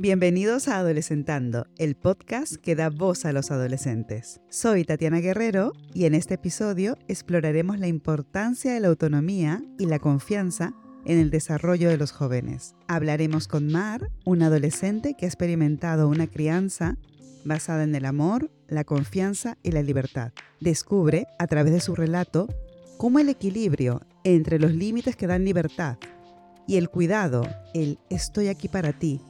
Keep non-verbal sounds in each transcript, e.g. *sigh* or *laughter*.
Bienvenidos a Adolescentando, el podcast que da voz a los adolescentes. Soy Tatiana Guerrero y en este episodio exploraremos la importancia de la autonomía y la confianza en el desarrollo de los jóvenes. Hablaremos con Mar, una adolescente que ha experimentado una crianza basada en el amor, la confianza y la libertad. Descubre, a través de su relato, cómo el equilibrio entre los límites que dan libertad y el cuidado, el estoy aquí para ti,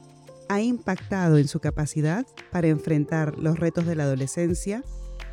ha impactado en su capacidad para enfrentar los retos de la adolescencia,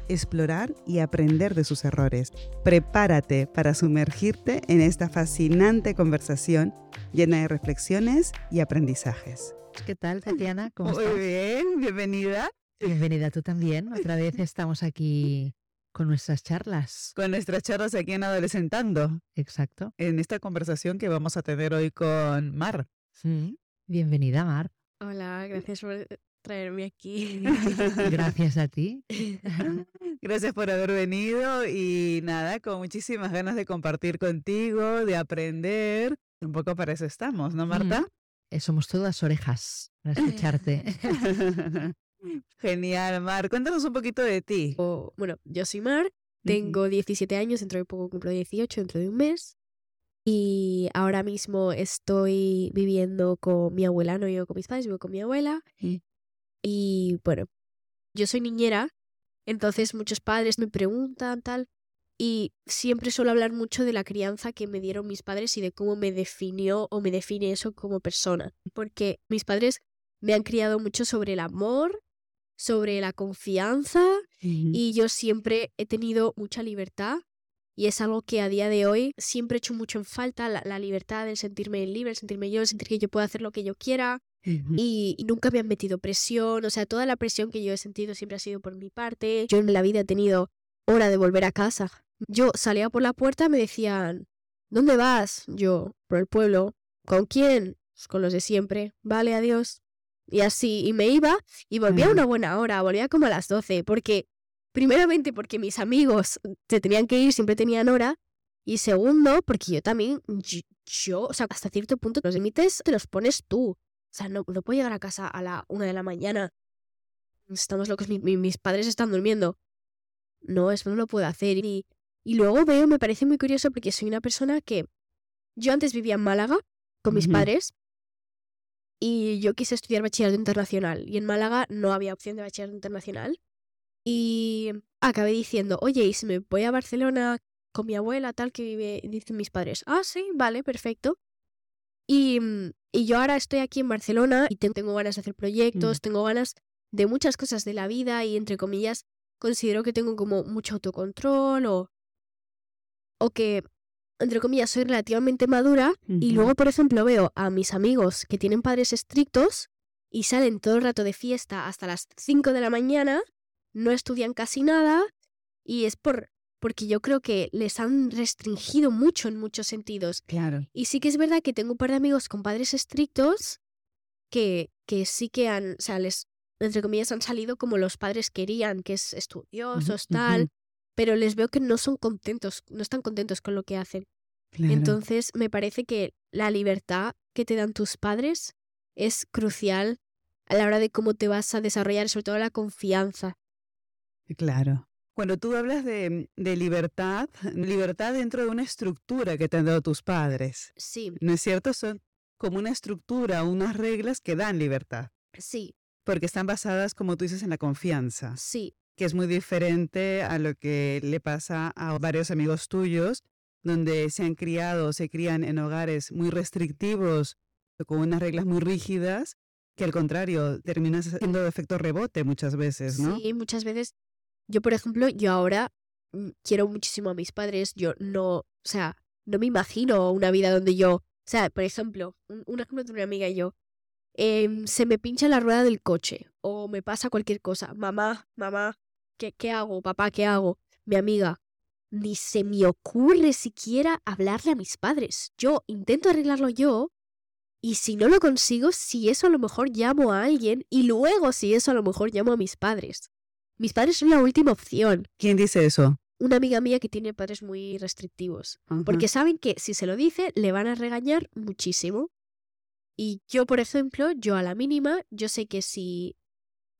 explorar y aprender de sus errores. Prepárate para sumergirte en esta fascinante conversación llena de reflexiones y aprendizajes. ¿Qué tal, Tatiana? ¿Cómo Muy bien, bienvenida. Bienvenida tú también. Otra vez estamos aquí con nuestras charlas. Con nuestras charlas aquí en Adolescentando. Exacto. En esta conversación que vamos a tener hoy con Mar. Sí. Bienvenida, Mar. Hola, gracias por traerme aquí. *laughs* Gracias a ti. *laughs* Gracias por haber venido y nada, con muchísimas ganas de compartir contigo, de aprender. Un poco para eso estamos, ¿no, Marta? Eh, somos todas orejas para escucharte. *laughs* Genial, Mar. Cuéntanos un poquito de ti. bueno, yo soy Mar, tengo 17 años, dentro de poco cumplo 18, dentro de un mes. Y ahora mismo estoy viviendo con mi abuela, no vivo con mis padres, vivo con mi abuela. Y bueno, yo soy niñera, entonces muchos padres me preguntan tal. Y siempre suelo hablar mucho de la crianza que me dieron mis padres y de cómo me definió o me define eso como persona. Porque mis padres me han criado mucho sobre el amor, sobre la confianza y yo siempre he tenido mucha libertad y es algo que a día de hoy siempre he hecho mucho en falta, la, libertad, el sentirme libre, el sentirme yo, el sentir que yo puedo hacer lo que yo quiera. y, nunca me han metido presión, o sea, toda la presión que yo he sentido siempre ha sido por mi parte. Yo en la vida he tenido hora de volver a casa. Yo salía por la puerta, me decían, ¿dónde vas? Yo, por el pueblo. ¿Con quién? Pues con los de siempre. Vale, adiós. Y así, y me iba y volvía a una buena hora, volvía como a las 12, porque Primeramente porque mis amigos se tenían que ir, siempre tenían hora. Y segundo, porque yo también, yo, o sea, hasta cierto punto los límites te los pones tú. O sea, no, no puedo llegar a casa a la una de la mañana. Estamos locos, mis padres están durmiendo. No, eso no lo puedo hacer. Y, y luego veo, me parece muy curioso porque soy una persona que yo antes vivía en Málaga con mis padres y yo quise estudiar bachillerato internacional. Y en Málaga no había opción de bachillerato internacional. Y acabé diciendo, oye, ¿y si me voy a Barcelona con mi abuela, tal que vive, dicen mis padres? Ah, sí, vale, perfecto. Y, mm, y yo ahora estoy aquí en Barcelona y tengo ganas de hacer proyectos, mm. tengo ganas de muchas cosas de la vida y, entre comillas, considero que tengo como mucho autocontrol o, o que, entre comillas, soy relativamente madura. Y luego, por ejemplo, veo a mis amigos que tienen padres estrictos y salen todo el rato de fiesta hasta las 5 de la mañana no estudian casi nada y es por porque yo creo que les han restringido mucho en muchos sentidos. Claro. Y sí que es verdad que tengo un par de amigos con padres estrictos que, que sí que han, o sea, les, entre comillas, han salido como los padres querían, que es estudiosos, tal, pero les veo que no son contentos, no están contentos con lo que hacen. Entonces, me parece que la libertad que te dan tus padres es crucial a la hora de cómo te vas a desarrollar, sobre todo la confianza. Claro. Cuando tú hablas de, de, libertad, libertad dentro de una estructura que te han dado tus padres. Sí. ¿No es cierto? Son como una estructura, unas reglas que dan libertad. Sí. Porque están basadas, como tú dices, en la confianza. Sí. Que es muy diferente a lo que le pasa a varios amigos tuyos, donde se han criado, se crían en hogares muy restrictivos, con unas reglas muy rígidas, que al contrario, terminan siendo de efecto rebote muchas veces, ¿no? Sí, muchas veces yo, por ejemplo, yo ahora mm, quiero muchísimo a mis padres. Yo no, o sea, no me imagino una vida donde yo, o sea, por ejemplo, un, ejemplo de una amiga y yo, em, se me pincha la rueda del coche o me pasa cualquier cosa. Mamá, mamá, ¿qué, ¿qué hago? Papá, ¿qué hago? Mi amiga, ni se me ocurre siquiera hablarle a mis padres. Yo intento arreglarlo yo y si no lo consigo, si eso a lo mejor llamo a alguien y luego si eso a lo mejor llamo a mis padres. Mis padres son la última opción. ¿Quién dice eso? Una amiga mía que tiene padres muy restrictivos. Porque saben que si se lo dice, le van a regañar muchísimo. Y yo, por ejemplo, yo a la mínima, yo sé que si,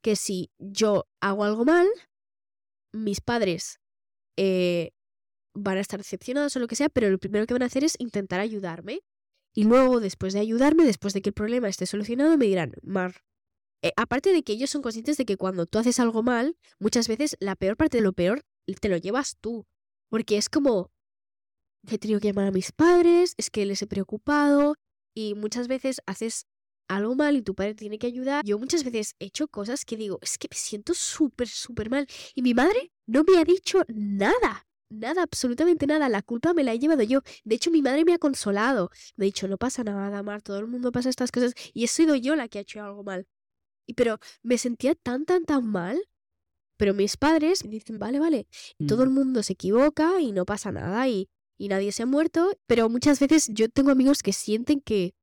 que si yo hago algo mal, mis padres eh, van a estar decepcionados o lo que sea, pero lo primero que van a hacer es intentar ayudarme. Y luego, después de ayudarme, después de que el problema esté solucionado, me dirán, Mar, eh, aparte de que ellos son conscientes de que cuando tú haces algo mal, muchas veces la peor parte de lo peor te lo llevas tú. Porque es como, he tenido que llamar a mis padres, es que les he preocupado y muchas veces haces algo mal y tu padre tiene que ayudar. Yo muchas veces he hecho cosas que digo, es que me siento súper, súper mal. Y mi madre no me ha dicho nada. Nada, absolutamente nada. La culpa me la he llevado yo. De hecho, mi madre me ha consolado. Me ha dicho, no pasa nada, Mar, todo el mundo pasa estas cosas. Y he sido yo la que ha hecho algo mal. Pero me sentía tan, tan, tan mal. Pero mis padres me dicen, vale, vale, todo el Mm. mundo se equivoca y no pasa nada y, y nadie se ha muerto. Pero muchas veces yo tengo amigos que sienten que,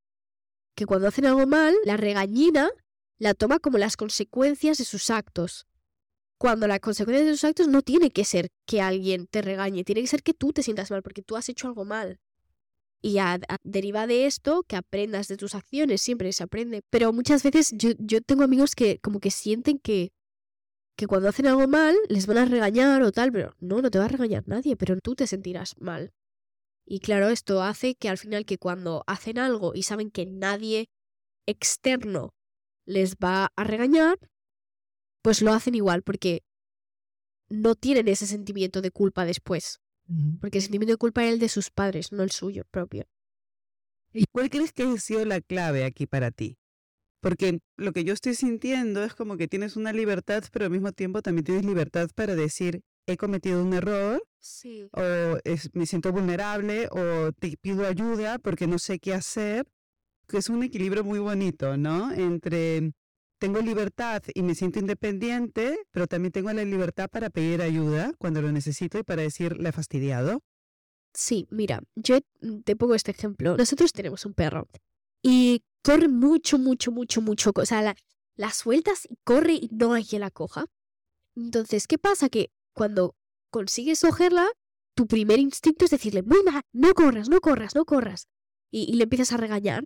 que cuando hacen algo mal, la regañina la toma como las consecuencias de sus actos. Cuando la consecuencia de sus actos no tiene que ser que alguien te regañe, tiene que ser que tú te sientas mal porque tú has hecho algo mal. Y a, deriva de esto que aprendas de tus acciones, siempre se aprende. Pero muchas veces yo, yo tengo amigos que como que sienten que, que cuando hacen algo mal les van a regañar o tal, pero no, no te va a regañar nadie, pero tú te sentirás mal. Y claro, esto hace que al final que cuando hacen algo y saben que nadie externo les va a regañar, pues lo hacen igual porque no tienen ese sentimiento de culpa después. Porque el sentimiento de culpa es el de sus padres, no el suyo propio. ¿Y cuál crees que ha sido la clave aquí para ti? Porque lo que yo estoy sintiendo es como que tienes una libertad, pero al mismo tiempo también tienes libertad para decir, he cometido un error, Sí. o es- me siento vulnerable, o te pido ayuda porque no sé qué hacer. Que es un equilibrio muy bonito, ¿no? Entre tengo libertad y me siento independiente, pero también tengo la libertad para pedir ayuda cuando lo necesito y para decir, le he fastidiado. Sí, mira, yo te pongo este ejemplo. Nosotros tenemos un perro y corre mucho, mucho, mucho, mucho. O sea, la, la sueltas y corre y no hay quien la coja. Entonces, ¿qué pasa? Que cuando consigues cogerla, tu primer instinto es decirle, muy mal, no corras, no corras, no corras. Y, y le empiezas a regañar.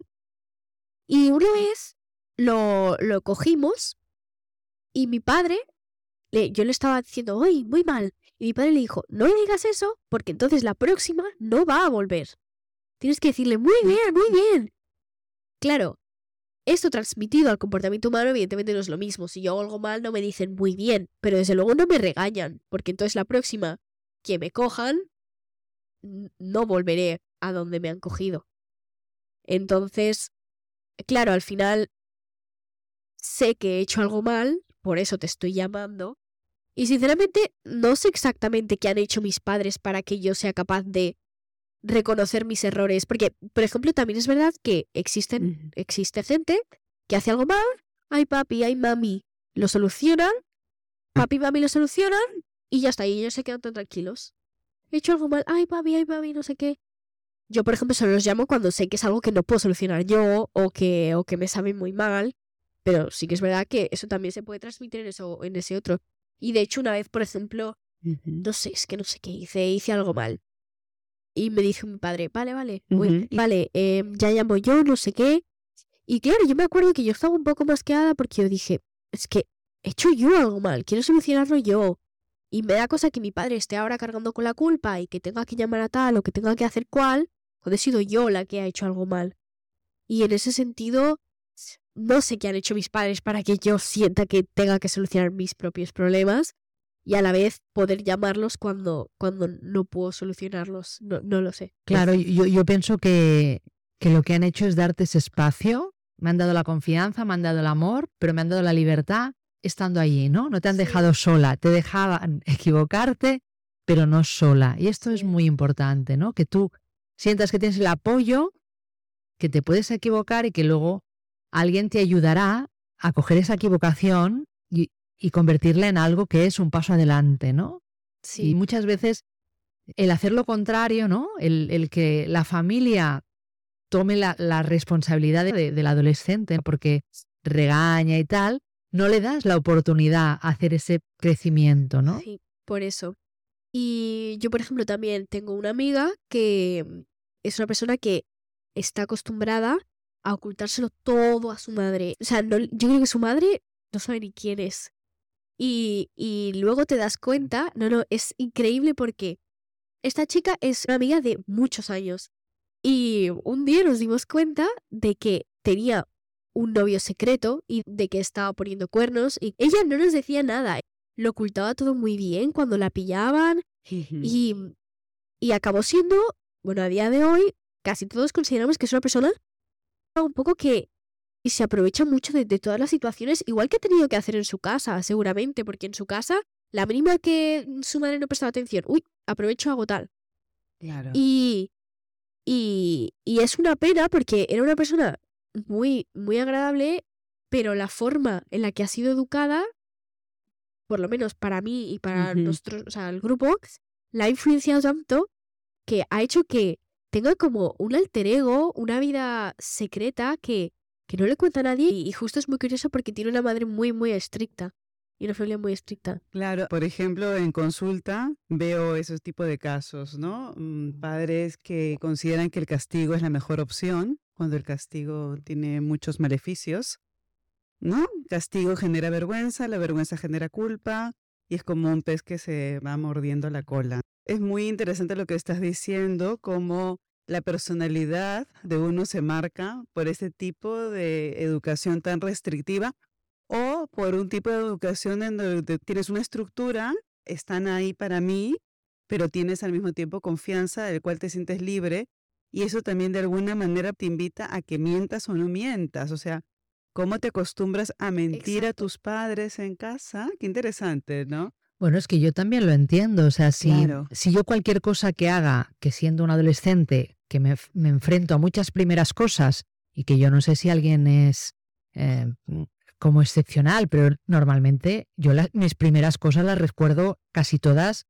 Y una vez lo, lo cogimos y mi padre, le, yo le estaba diciendo, ¡ay, muy mal! Y mi padre le dijo, no le digas eso, porque entonces la próxima no va a volver. Tienes que decirle, muy bien, muy bien. Claro, esto transmitido al comportamiento humano evidentemente no es lo mismo. Si yo hago algo mal no me dicen muy bien, pero desde luego no me regañan, porque entonces la próxima que me cojan, no volveré a donde me han cogido. Entonces, claro, al final sé que he hecho algo mal, por eso te estoy llamando, y sinceramente, no sé exactamente qué han hecho mis padres para que yo sea capaz de reconocer mis errores. Porque, por ejemplo, también es verdad que existen, existe gente que hace algo mal, ay papi, ay mami, lo solucionan, papi y mami lo solucionan, y ya está, y ellos se quedan tan tranquilos. He hecho algo mal, ay papi, ay mami, no sé qué. Yo, por ejemplo, solo los llamo cuando sé que es algo que no puedo solucionar yo o que, o que me sabe muy mal. Pero sí que es verdad que eso también se puede transmitir en, eso, en ese otro. Y de hecho, una vez, por ejemplo, no sé, es que no sé qué hice, hice algo mal. Y me dijo mi padre, vale, vale, vale, eh, ya llamo yo, no sé qué. Y claro, yo me acuerdo que yo estaba un poco masqueada porque yo dije, es que he hecho yo algo mal, quiero solucionarlo yo. Y me da cosa que mi padre esté ahora cargando con la culpa y que tenga que llamar a tal o que tenga que hacer cual, cuando he sido yo la que ha hecho algo mal. Y en ese sentido, no sé qué han hecho mis padres para que yo sienta que tenga que solucionar mis propios problemas y a la vez poder llamarlos cuando, cuando no puedo solucionarlos. No, no lo sé. Claro, yo, yo pienso que, que lo que han hecho es darte ese espacio. Me han dado la confianza, me han dado el amor, pero me han dado la libertad estando allí, ¿no? No te han Sí. dejado sola, te dejaban *laughs* equivocarte, pero no sola. Y esto es muy importante, ¿no? Que tú sientas que tienes el apoyo, que te puedes equivocar y que luego alguien te ayudará a coger esa equivocación y, y convertirla en algo que es un paso adelante, ¿no? Y Sí, muchas veces el hacer lo contrario, ¿no? El, el que la familia tome la, la responsabilidad de- del adolescente porque regaña y tal, no le das la oportunidad a hacer ese crecimiento, ¿no? sí, por eso. Y yo, por ejemplo, también tengo una amiga que es una persona que está acostumbrada a ocultárselo todo a su madre. O sea, no, yo creo que su madre no sabe ni quién es. Y, y luego te das cuenta, no, no, es increíble porque esta chica es una amiga de muchos años. Y un día nos dimos cuenta de que tenía un novio secreto y de que estaba poniendo cuernos y ella no nos decía nada. Lo ocultaba todo muy bien cuando la pillaban y, y acabó siendo, bueno, a día de hoy casi todos consideramos que es una persona un poco que se aprovecha mucho de, de todas las situaciones, igual que ha tenido que hacer en su casa, seguramente, porque en su casa la mínima que su madre no prestaba atención, uy, aprovecho hago tal. Claro. Y, y, y es una pena porque era una persona muy, muy agradable, pero la forma en la que ha sido educada, por lo menos para mí y para nosotros, o sea, el grupo, la ha influenciado tanto que ha hecho que tenga como un alter ego, una vida secreta que, que no le cuenta a nadie. Y, y justo es muy curioso porque tiene una madre muy, muy estricta. Y una familia muy estricta. Claro, por ejemplo, en consulta veo esos tipos de casos, ¿no? Mm, Padres que consideran que el castigo es la mejor opción, cuando el castigo tiene muchos maleficios, ¿no? Castigo genera vergüenza, la vergüenza genera culpa y es como un pez que se va mordiendo la cola. Es muy interesante lo que estás diciendo, cómo la personalidad de uno se marca por ese tipo de educación tan restrictiva o por un tipo de educación en donde tienes una estructura, están ahí para mí, pero tienes al mismo tiempo confianza del cual te sientes libre y eso también de alguna manera te invita a que mientas o no mientas, o sea, cómo te acostumbras a mentir a tus padres en casa, qué interesante, ¿no? Bueno, es que yo también lo entiendo. O sea, si, Claro. si yo cualquier cosa que haga, que siendo un adolescente, que me, me enfrento a muchas primeras cosas y que yo no sé si alguien es eh, como excepcional, pero normalmente yo las- mis primeras cosas las recuerdo casi todas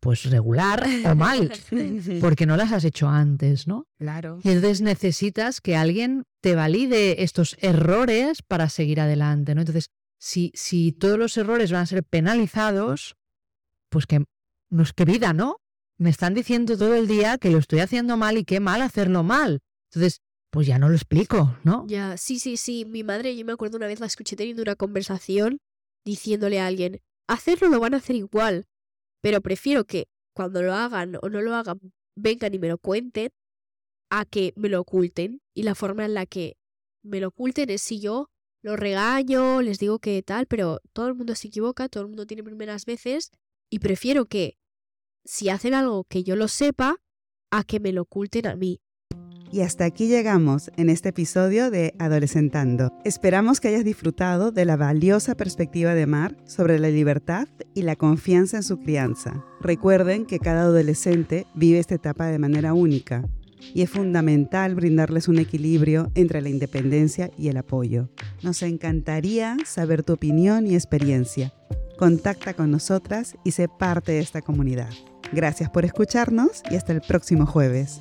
pues regular o mal, *laughs* porque no las has hecho antes, ¿no? Claro. Y entonces necesitas que alguien te valide estos errores para seguir adelante, ¿no? Entonces, si, si todos los errores van a ser penalizados, pues que no es que vida, ¿no? Me están diciendo todo el día que lo estoy haciendo mal y qué mal hacerlo mal. Entonces, pues ya no lo explico, ¿no? Ya, sí, sí, sí. Mi madre, yo me acuerdo una vez la escuché teniendo una conversación diciéndole a alguien, hacerlo lo van a hacer igual, pero prefiero que cuando lo hagan o no lo hagan, vengan y me lo cuenten, a que me lo oculten. Y la forma en la que me lo oculten es si yo lo regaño, les digo que tal, pero todo el mundo se equivoca, todo el mundo tiene primeras veces, y prefiero que si hacen algo que yo lo sepa, a que me lo oculten a mí. Y hasta aquí llegamos en este episodio de Adolescentando. Esperamos que hayas disfrutado de la valiosa perspectiva de Mar sobre la libertad y la confianza en su crianza. Recuerden que cada adolescente vive esta etapa de manera única y es fundamental brindarles un equilibrio entre la independencia y el apoyo. Nos encantaría saber tu opinión y experiencia. Contacta con nosotras y sé parte de esta comunidad. Gracias por escucharnos y hasta el próximo jueves.